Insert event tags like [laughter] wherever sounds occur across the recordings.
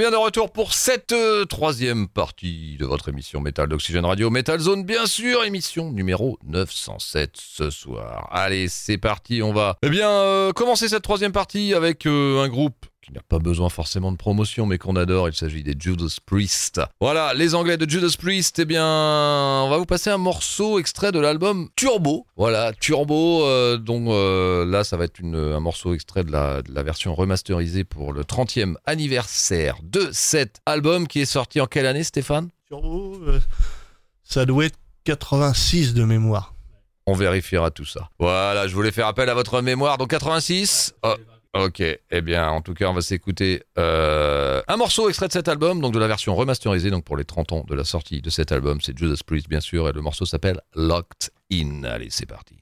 bien de retour pour cette euh, troisième partie de votre émission Métal d'Oxygène Radio, Metal Zone bien sûr, émission numéro 907 ce soir. Allez, c'est parti, on va eh bien euh, commencer cette troisième partie avec euh, un groupe qui n'a pas besoin forcément de promotion, mais qu'on adore. Il s'agit des Judas Priest. Voilà, les Anglais de Judas Priest. Eh bien, on va vous passer un morceau extrait de l'album Turbo. Voilà, Turbo. Euh, donc euh, là, ça va être une- un morceau extrait de la, de la version remasterisée pour le 30e anniversaire de cet album qui est sorti en quelle année, Stéphane? Turbo, euh, ça doit être 86 de mémoire. On vérifiera tout ça. Voilà, je voulais faire appel à votre mémoire. Donc 86. Oh, ok, eh bien, en tout cas, on va s'écouter euh, un morceau extrait de cet album, donc de la version remasterisée, donc pour les 30 ans de la sortie de cet album. C'est Judas Priest, bien sûr, et le morceau s'appelle Locked In. Allez, c'est parti.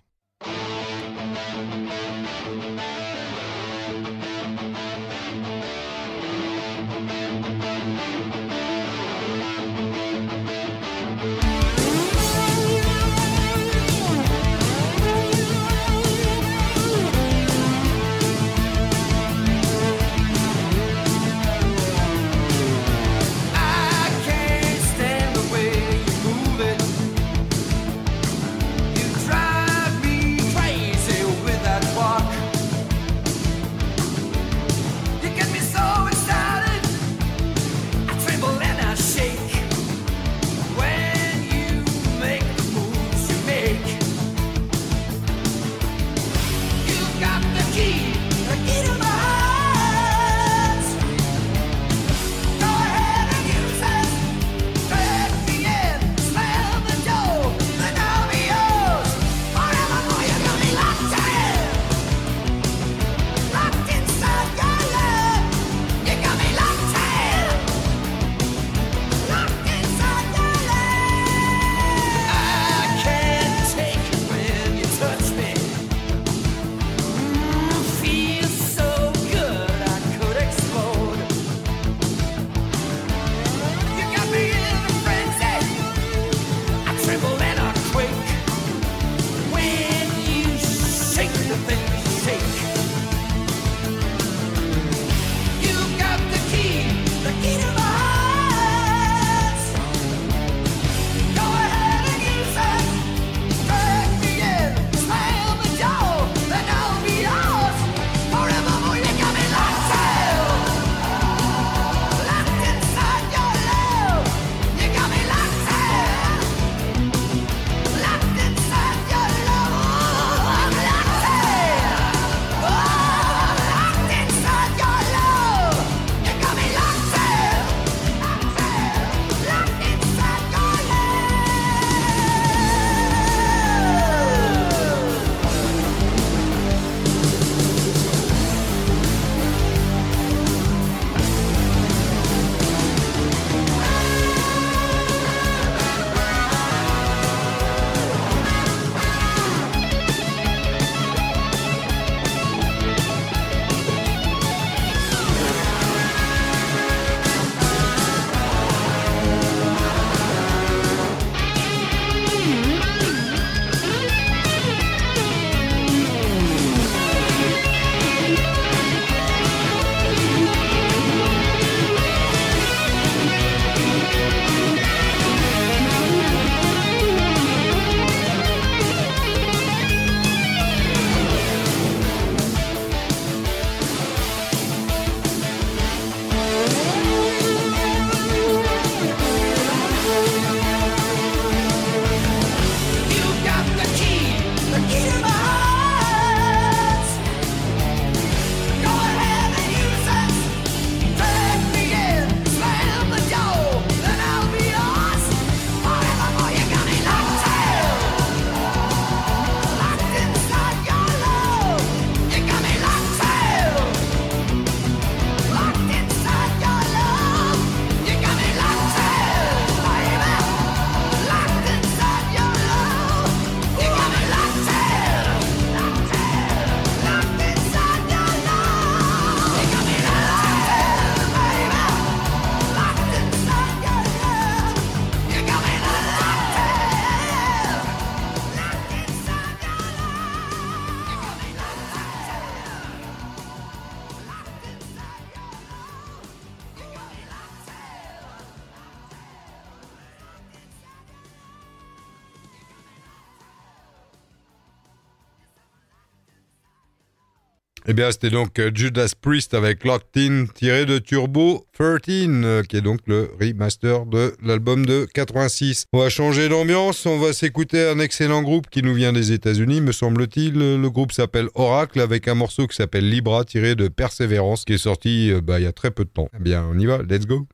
Eh bien, c'était donc euh, Judas Priest avec Locked In tiré de Turbo 13, euh, qui est donc le remaster de l'album de 86. On va changer d'ambiance, on va s'écouter un excellent groupe qui nous vient des États-Unis, me semble-t-il. Le groupe s'appelle Oracle avec un morceau qui s'appelle Libra tiré de Persévérance, qui est sorti euh, bah, il y a très peu de temps. Eh bien, on y va, let's go.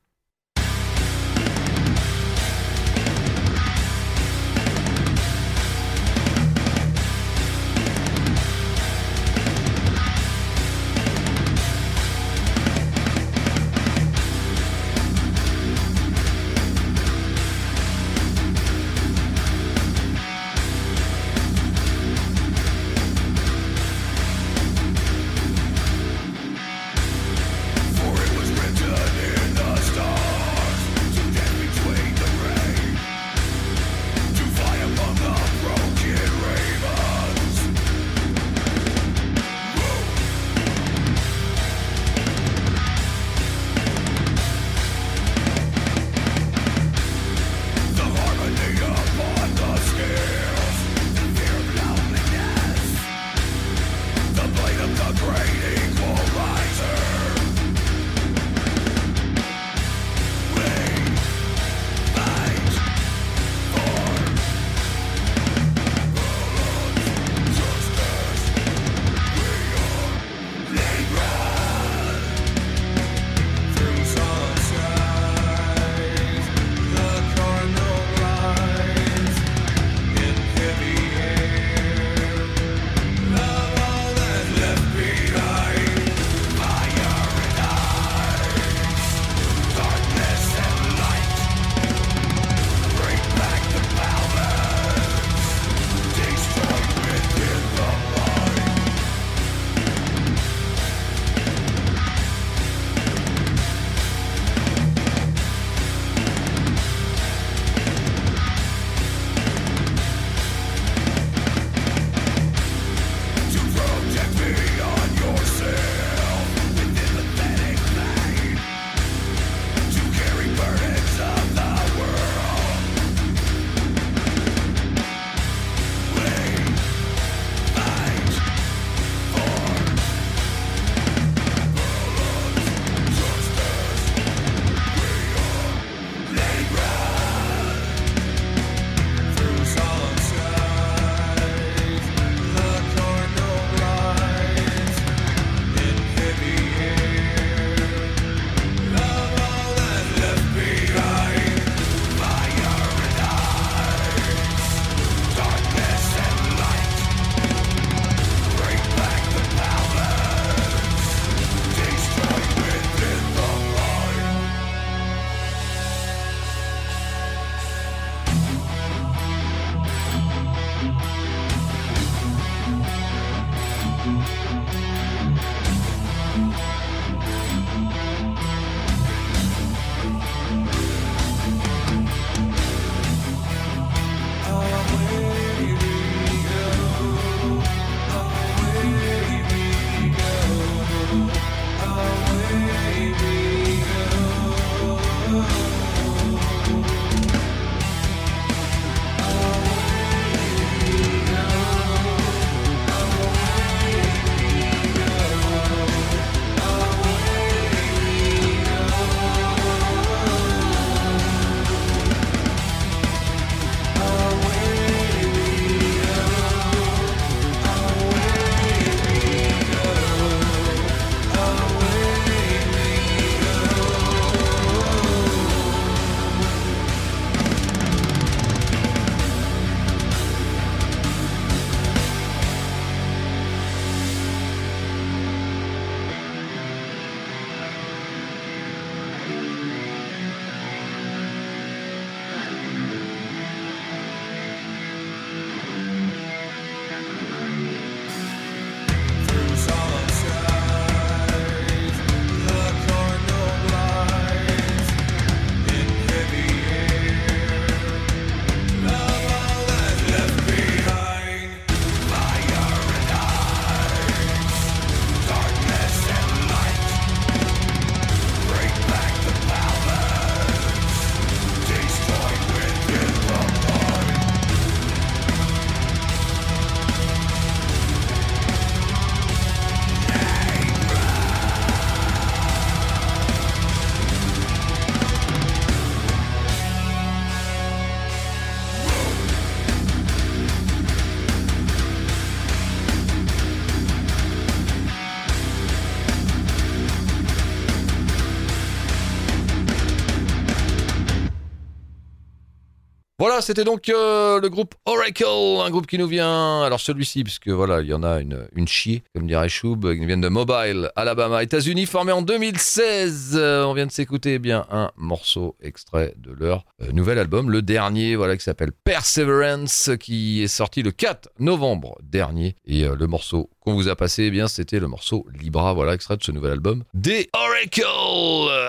Voilà, c'était donc euh, le groupe Oracle, un groupe qui nous vient. Alors celui-ci, puisque voilà, il y en a une, une chier, comme dirait Choub, qui vient de Mobile, Alabama, États-Unis, formé en 2016. Euh, on vient de s'écouter eh bien un morceau extrait de leur euh, nouvel album, le dernier, voilà, qui s'appelle Perseverance, qui est sorti le 4 novembre dernier. Et le morceau qu'on vous a passé, eh bien, c'était le morceau Libra, voilà, extrait de ce nouvel album des Oracle.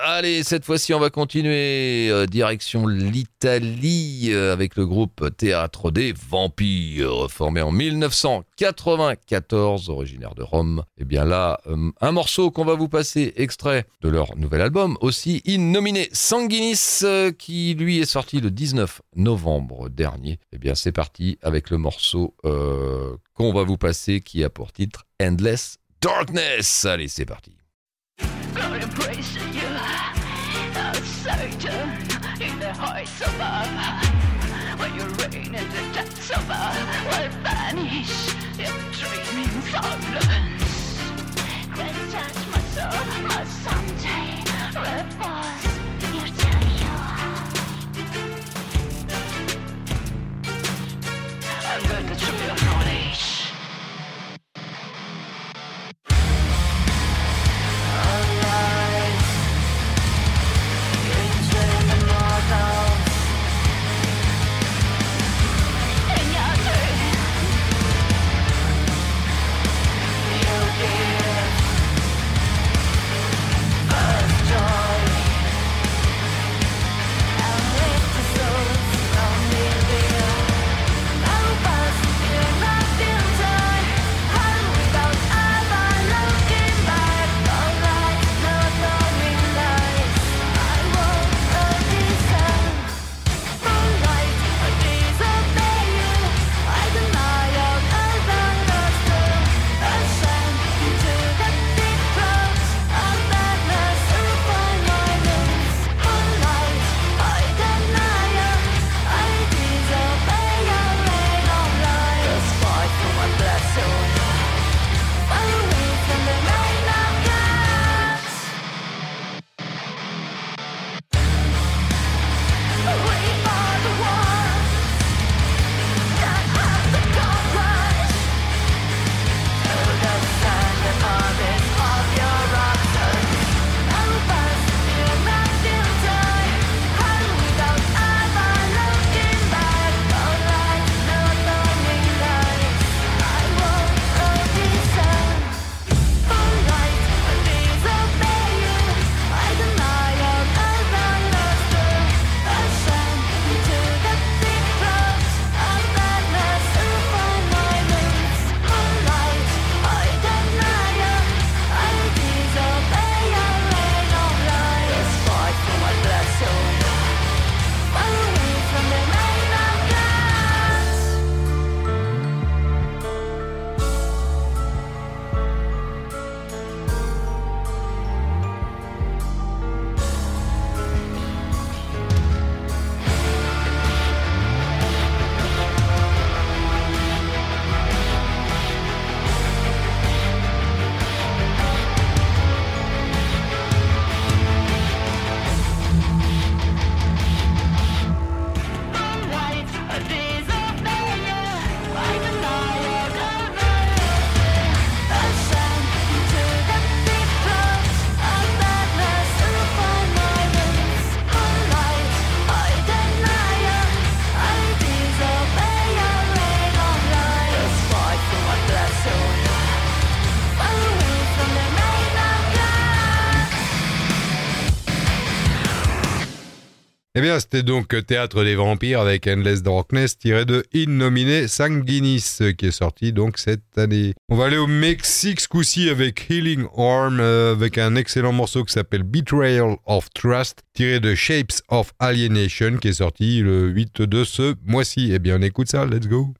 Allez, cette fois-ci, on va continuer direction l'Italie avec le groupe Théâtre des Vampires, formé en 1994, originaire de Rome. Et bien là, euh, un morceau qu'on va vous passer, extrait de leur nouvel album, aussi innominé Sanguinis, euh, qui lui est sorti le 19 novembre dernier. Et bien, c'est parti avec le morceau euh, qu'on va vous passer, qui a pour titre Endless Darkness. Allez, c'est parti. Heights above. and the depths of earth will vanish your dreaming soul. C'était donc Théâtre des Vampires avec Endless Darkness tiré de Innominé Sanguinis qui est sorti donc cette année. On va aller au Mexique ce coup-ci avec Healing Arm euh, avec un excellent morceau qui s'appelle Betrayal of Trust tiré de Shapes of Alienation qui est sorti le 8 de ce mois-ci. Eh bien, on écoute ça, let's go.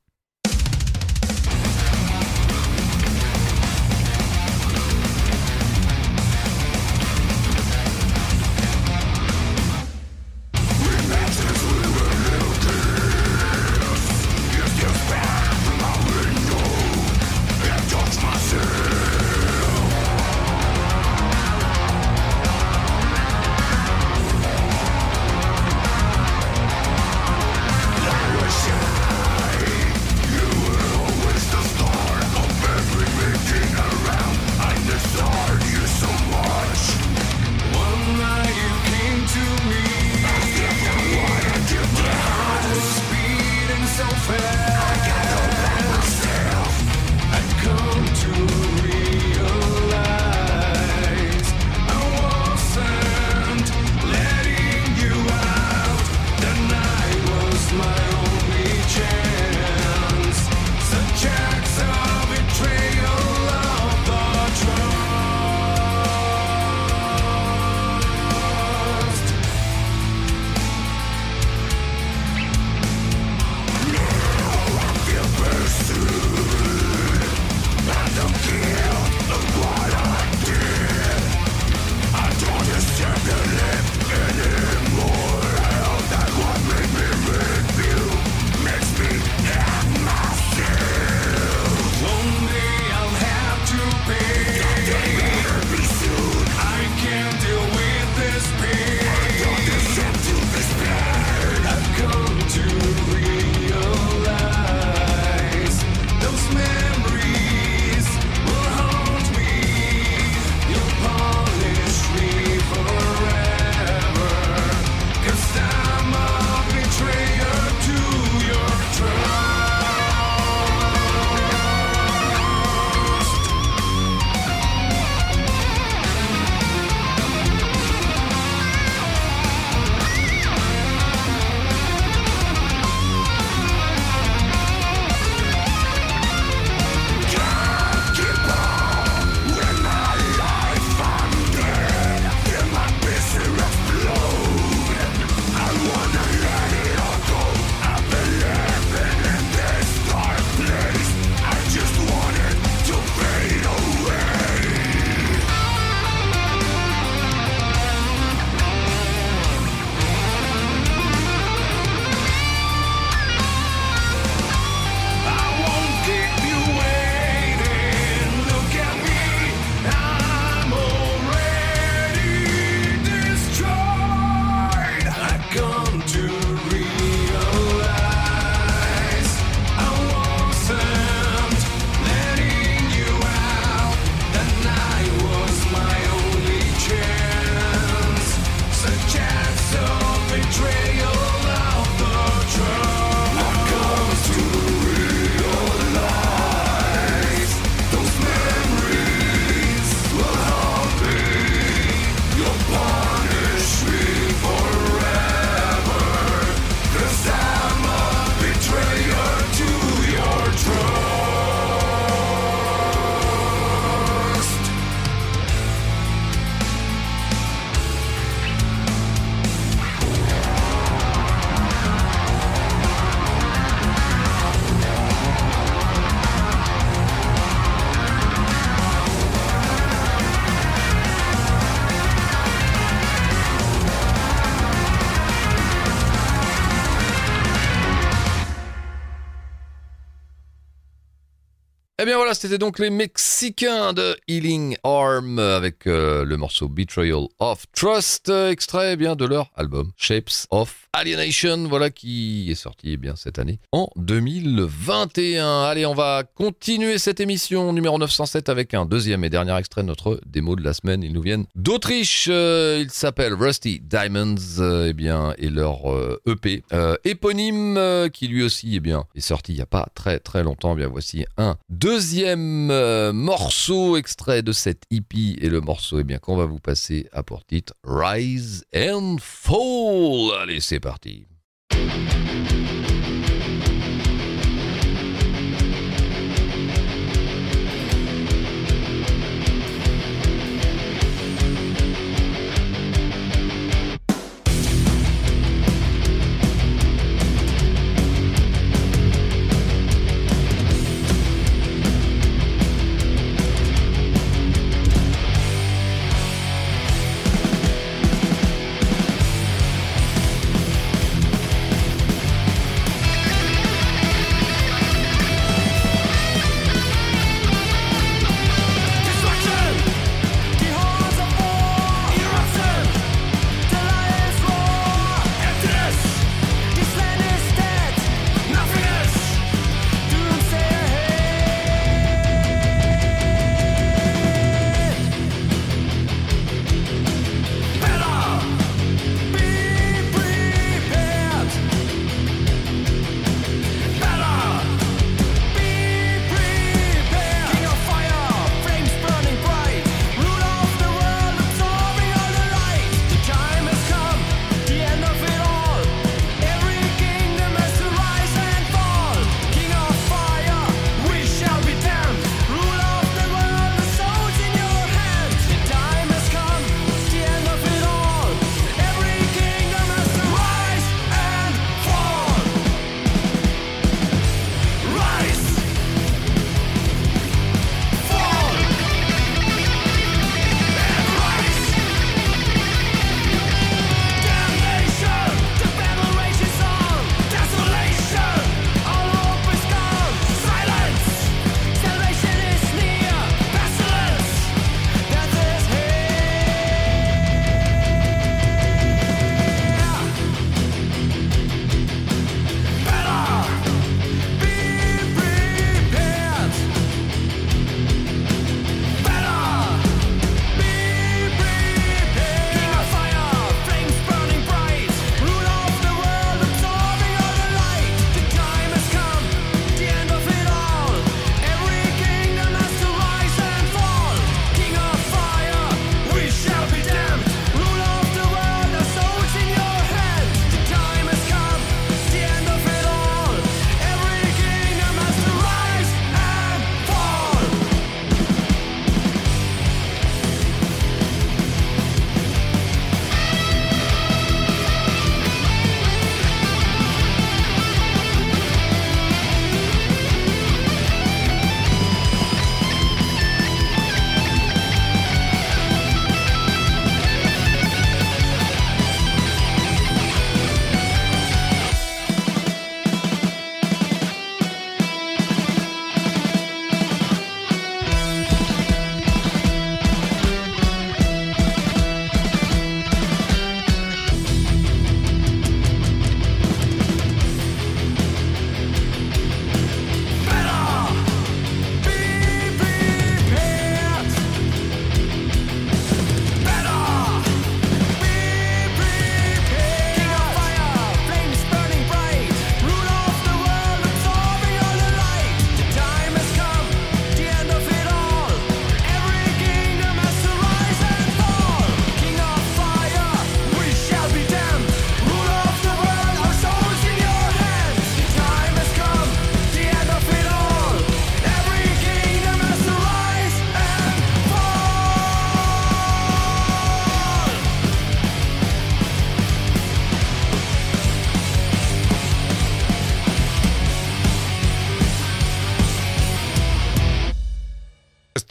Bien voilà, c'était donc les Mexicains de Healing Arm avec euh, le morceau Betrayal of Trust, extrait eh bien de leur album Shapes of Alienation, voilà qui est sorti eh bien cette année en 2021. Allez, on va continuer cette émission numéro 907 avec un deuxième et dernier extrait de notre démo de la semaine. Ils nous viennent d'Autriche. Euh, ils s'appellent Rusty Diamonds, euh, eh bien, et leur EP euh, éponyme euh, qui lui aussi eh bien est sorti il y a pas très très longtemps. Eh bien voici un deuxième euh, morceau extrait de cette EP et le morceau eh bien qu'on va vous passer à pour titre Rise and Fall. Allez, c'est parti.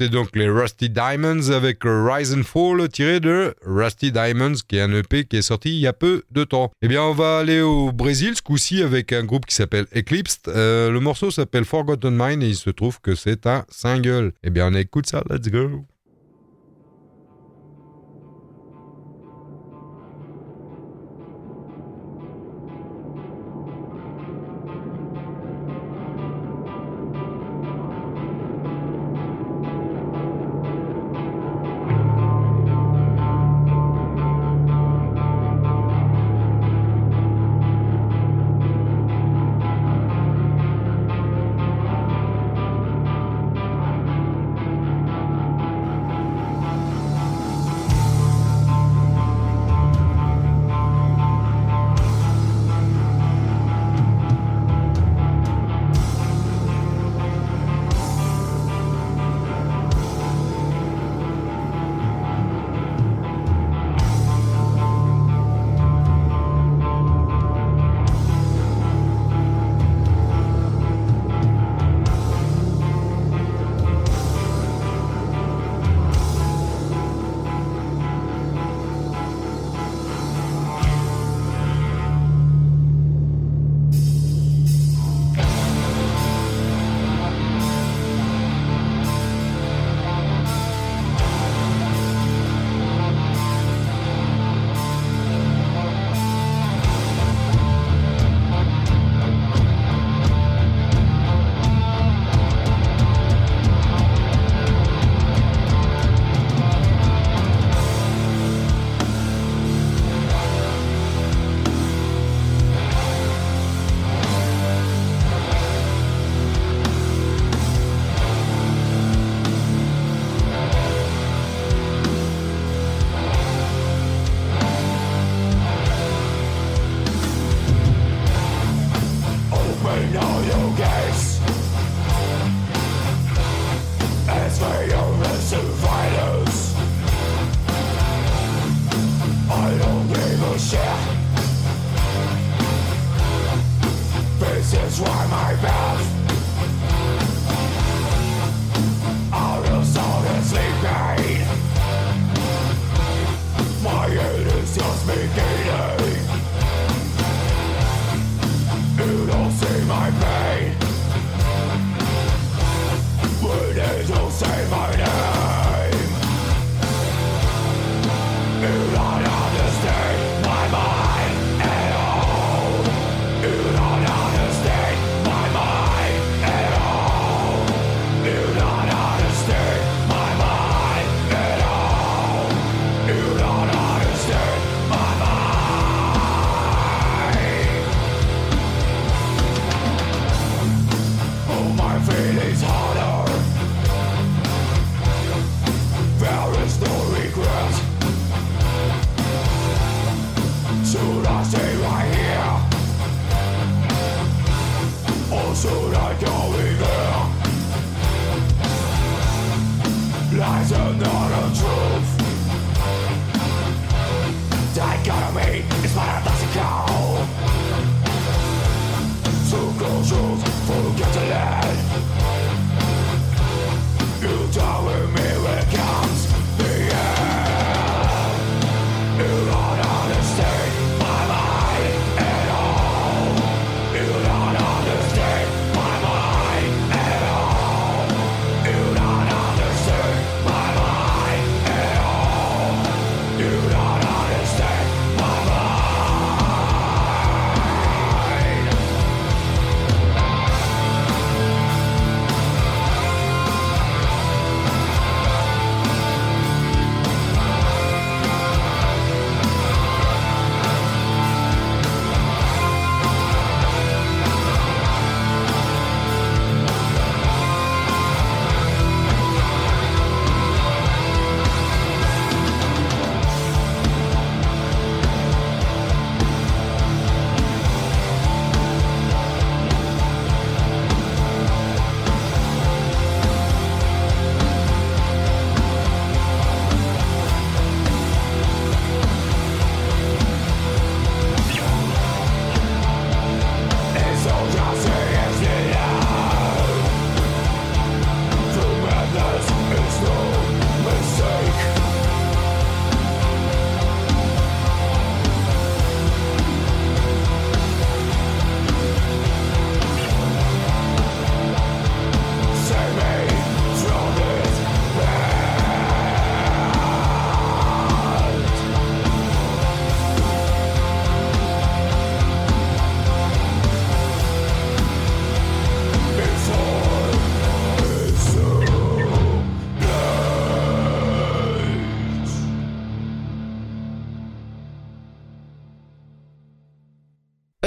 Donc les Rusty Diamonds avec Rise and Fall tiré de Rusty Diamonds, qui est un EP qui est sorti il y a peu de temps. Eh bien, on va aller au Brésil ce coup-ci avec un groupe qui s'appelle Eclipsed. Euh, le morceau s'appelle Forgotten Mind et il se trouve que c'est un single. Eh bien, on écoute ça, let's go.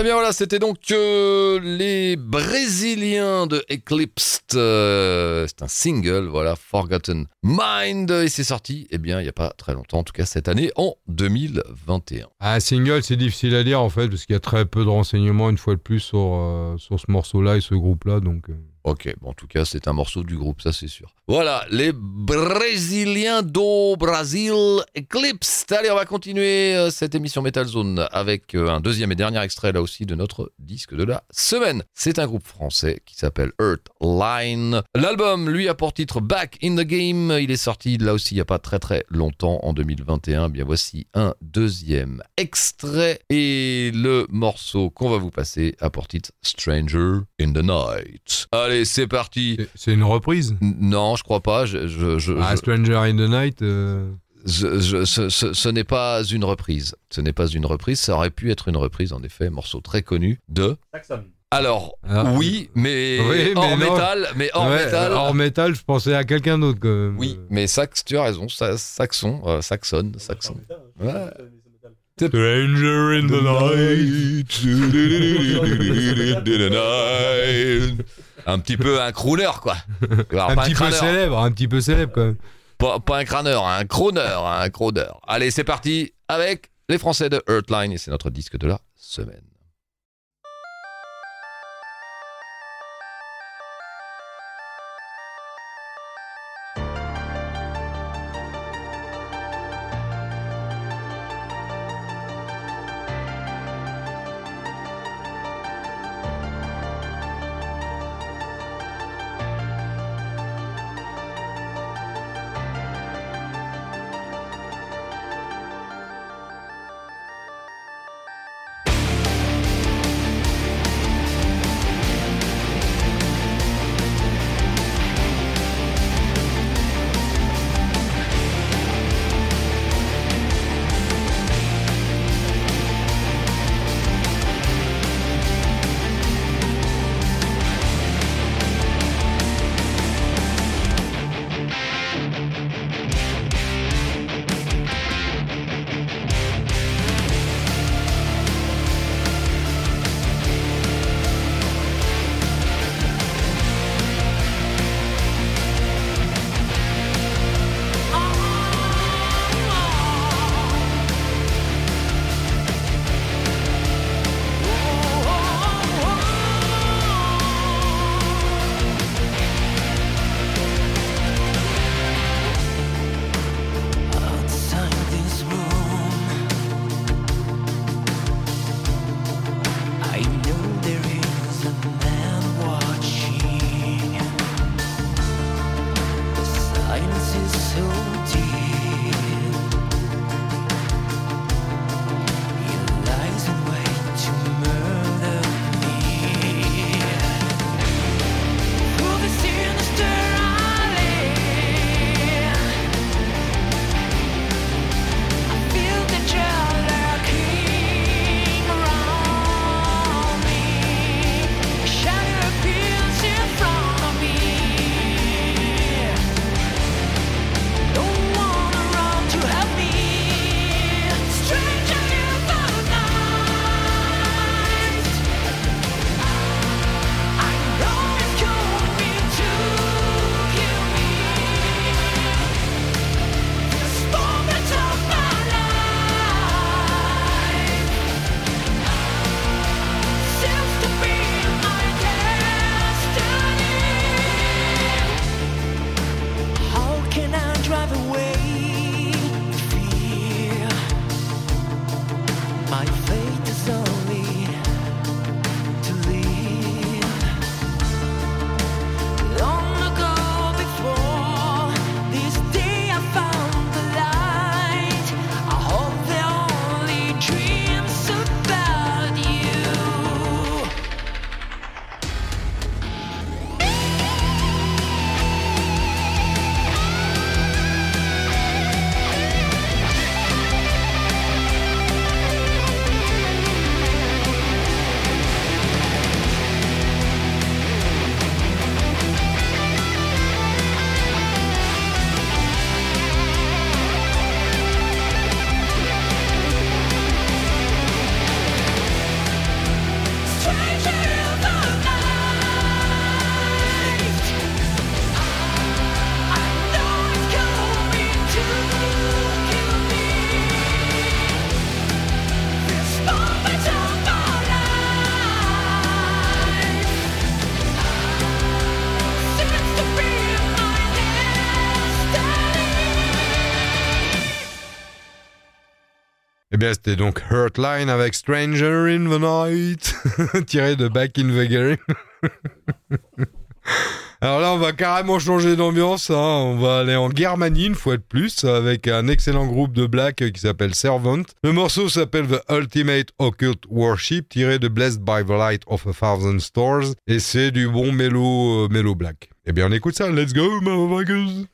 Bien voilà, c'était donc euh, les Brésiliens de Eclipsed. euh, c'est un single, voilà, Forgotten Mind. Et c'est sorti, eh bien, il n'y a pas très longtemps, en tout cas cette année, en 2021. Ah, single, c'est difficile à dire en fait, parce qu'il y a très peu de renseignements une fois de plus sur, euh, sur ce morceau-là et ce groupe-là. Donc, euh. Ok, bon, en tout cas, c'est un morceau du groupe, ça c'est sûr. Voilà, les Brésiliens do Brasil Eclipsed. Allez, on va continuer euh, cette émission Metal Zone avec euh, un deuxième et dernier extrait là aussi de notre disque de la semaine. C'est un groupe français qui s'appelle Earthline. L'album, lui, a pour titre Back in the Game. Il est sorti là aussi il n'y a pas très très longtemps, en 2021. Bien voici un deuxième extrait et le morceau qu'on va vous passer a pour titre Stranger in the Night. Allez, c'est parti. C'est- une reprise. Non, je crois pas. Je, je, je, Ah, je- Stranger in the Night. euh, je- je- ce, ce- ce n'est pas une reprise. Ce n'est pas une reprise. Ça aurait pu être une reprise, en effet. Morceau très connu de. Alors, Ah. oui, mais, Oui, mais hors non. métal. Mais hors ouais, métal. Hors métal, je pensais à quelqu'un d'autre quand même. Oui, mais sax, tu as raison. sa- Saxon, euh, saxonne, saxon. Ouais. Stranger in the night. Un petit peu un crooner, quoi. Alors, Un petit peu célèbre, un petit peu célèbre quand même. Pas, pas un crâneur, un crooner, un crooner. Allez, c'est parti avec les Français de Earthline et c'est notre disque de la semaine. my face. C'était donc Hurtline avec Stranger in the Night, [laughs] tiré de Back in the Game. [laughs] Alors là, on va carrément changer d'ambiance. hein. On va aller en Germanie une fois de plus avec un excellent groupe de black qui s'appelle Servant. Le morceau s'appelle The Ultimate Occult Worship, tiré de Blessed by the Light of a Thousand Stars. Et c'est du bon mélo, euh, black. Eh bien, on écoute ça. Let's go, motherfuckers!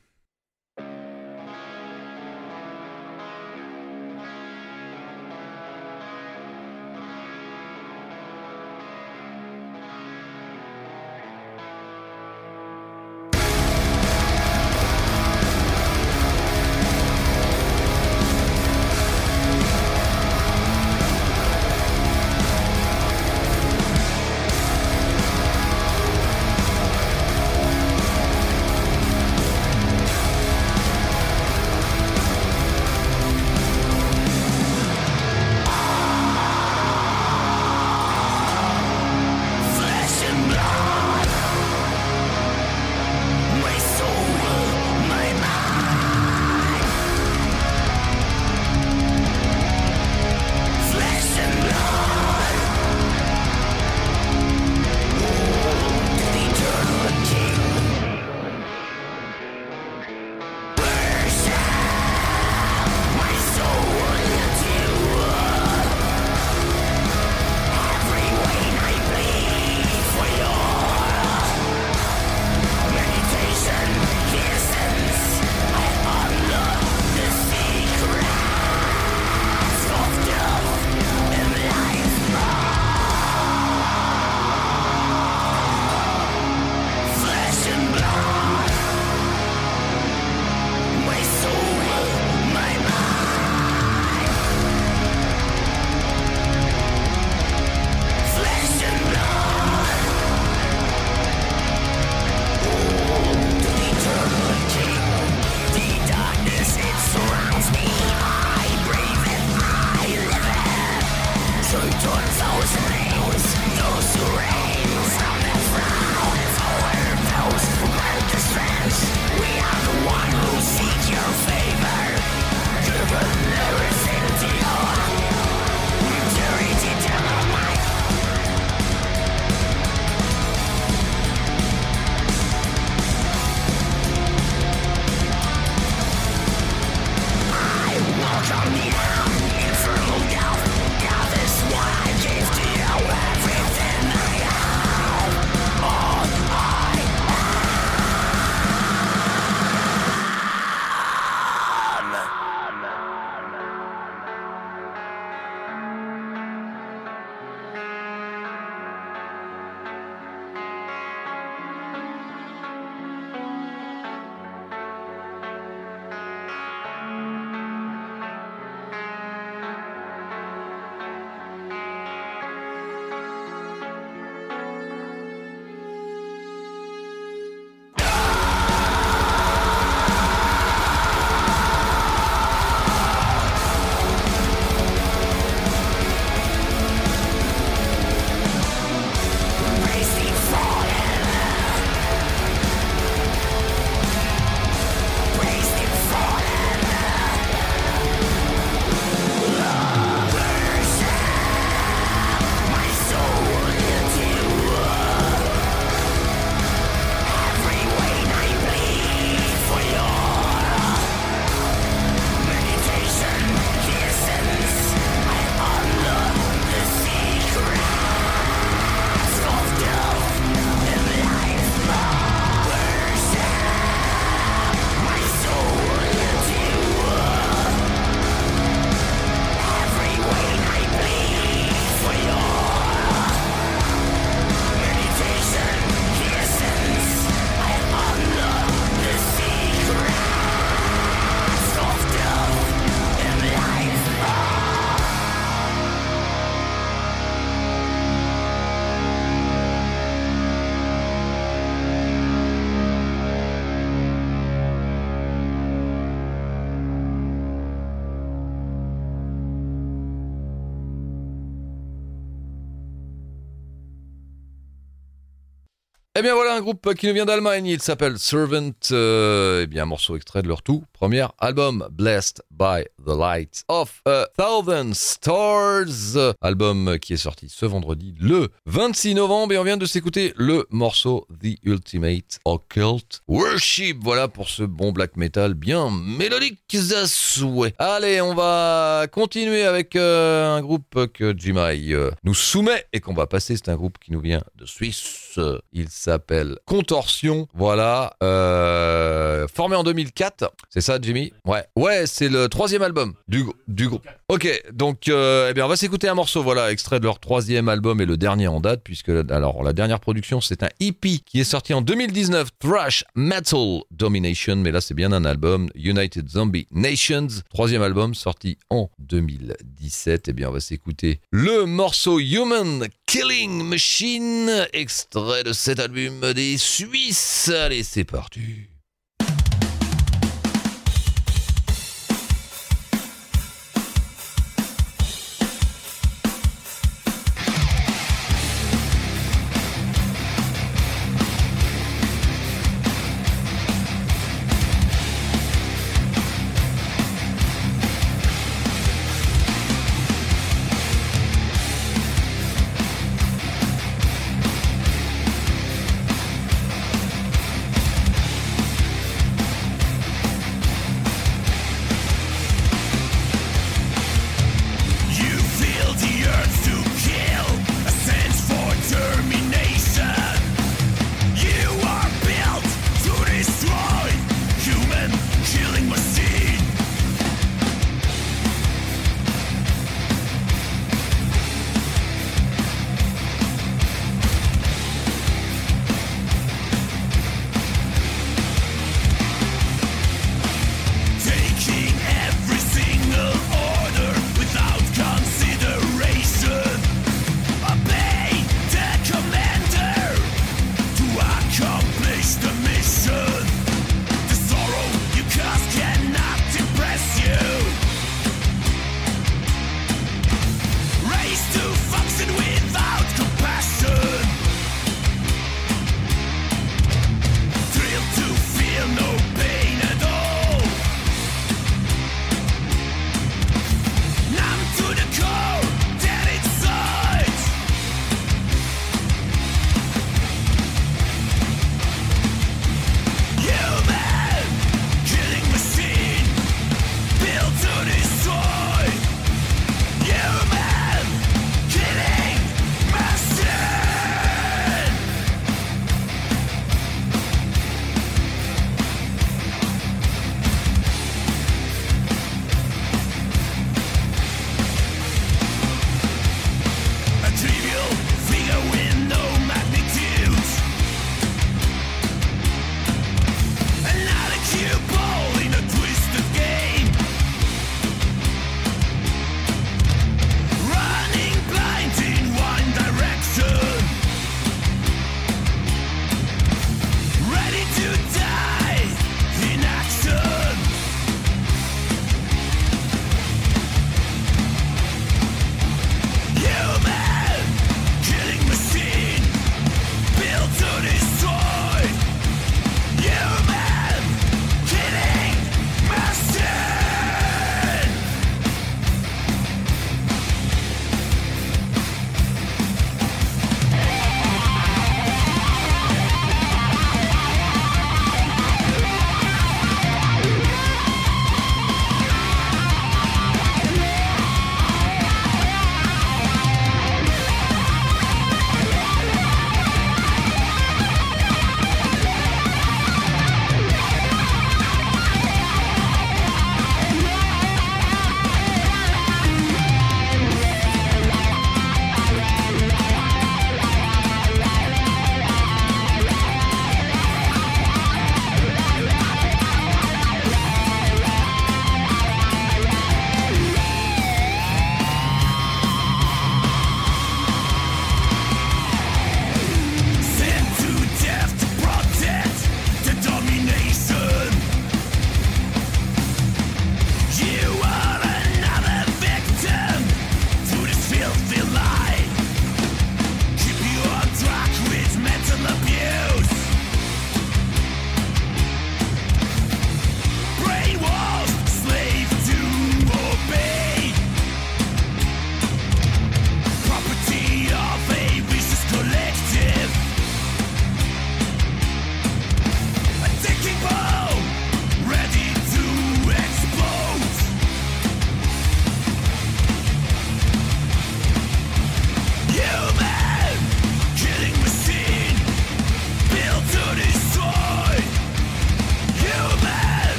Eh bien voilà un groupe qui nous vient d'Allemagne, il s'appelle Servant, euh, eh bien un morceau extrait de leur tout premier album, Blessed by the Light of a Thousand Stars, album qui est sorti ce vendredi le 26 novembre et on vient de s'écouter le morceau The Ultimate Occult Worship, voilà pour ce bon black metal bien mélodique à souhait. Allez, on va continuer avec euh, un groupe que Jimai euh, nous soumet et qu'on va passer, c'est un groupe qui nous vient de Suisse, il s'appelle Contorsion, voilà, euh, formé en 2004, c'est ça Jimmy? Ouais, ouais, c'est le troisième album du, groupe. Ok, donc euh, eh bien on va s'écouter un morceau, voilà, extrait de leur troisième album et le dernier en date, puisque alors la dernière production c'est un EP qui est sorti en 2019, Thrash Metal Domination, mais là c'est bien un album, United Zombie Nations, troisième album sorti en 2017. Eh bien on va s'écouter le morceau Human Killing Machine, extrait de cet album des Suisses. Allez, c'est parti.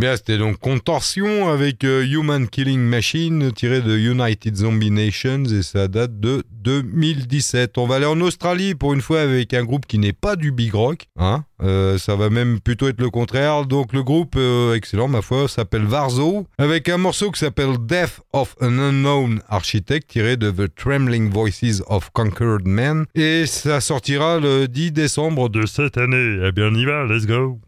Bien, c'était donc Contorsion avec euh, Human Killing Machine tiré de United Zombie Nations et ça date de 2017. On va aller en Australie pour une fois avec un groupe qui n'est pas du big rock. Hein Euh, ça va même plutôt être le contraire. Donc le groupe, euh, excellent ma foi, s'appelle Varzo avec un morceau qui s'appelle Death of an Unknown Architect tiré de The Trembling Voices of Conquered Men et ça sortira le 10 décembre de cette année. Eh bien on y va, let's go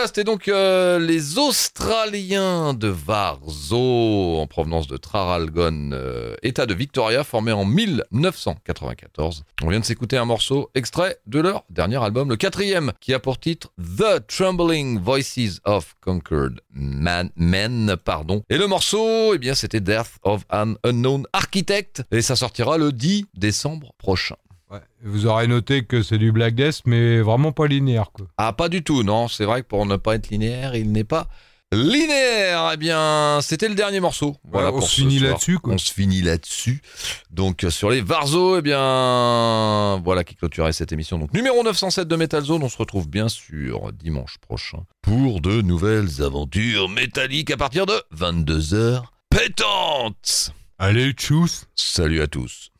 voilà, c'était donc euh, les Australiens de Varzo, en provenance de Traralgon, euh, État de Victoria, formé en 1994. On vient de s'écouter un morceau extrait de leur dernier album, le quatrième, qui a pour titre The Trembling Voices of Conquered Man, Men. Pardon. Et le morceau, eh bien, c'était Death of an Unknown Architect, et ça sortira le 10 décembre prochain. Ouais. Vous aurez noté que c'est du Black Death, mais vraiment pas linéaire, quoi. Ah, pas du tout, non. C'est vrai que pour ne pas être linéaire, il n'est pas linéaire. Eh bien, c'était le dernier morceau. Voilà, on se finit là-dessus. On se finit là-dessus. Donc, euh, sur les Varzo, eh bien, voilà qui clôturait cette émission. Donc, numéro 907 de Metal Zone. On se retrouve bien sûr dimanche prochain pour de nouvelles aventures métalliques à partir de 22h pétantes. Allez, tchuss Salut à tous.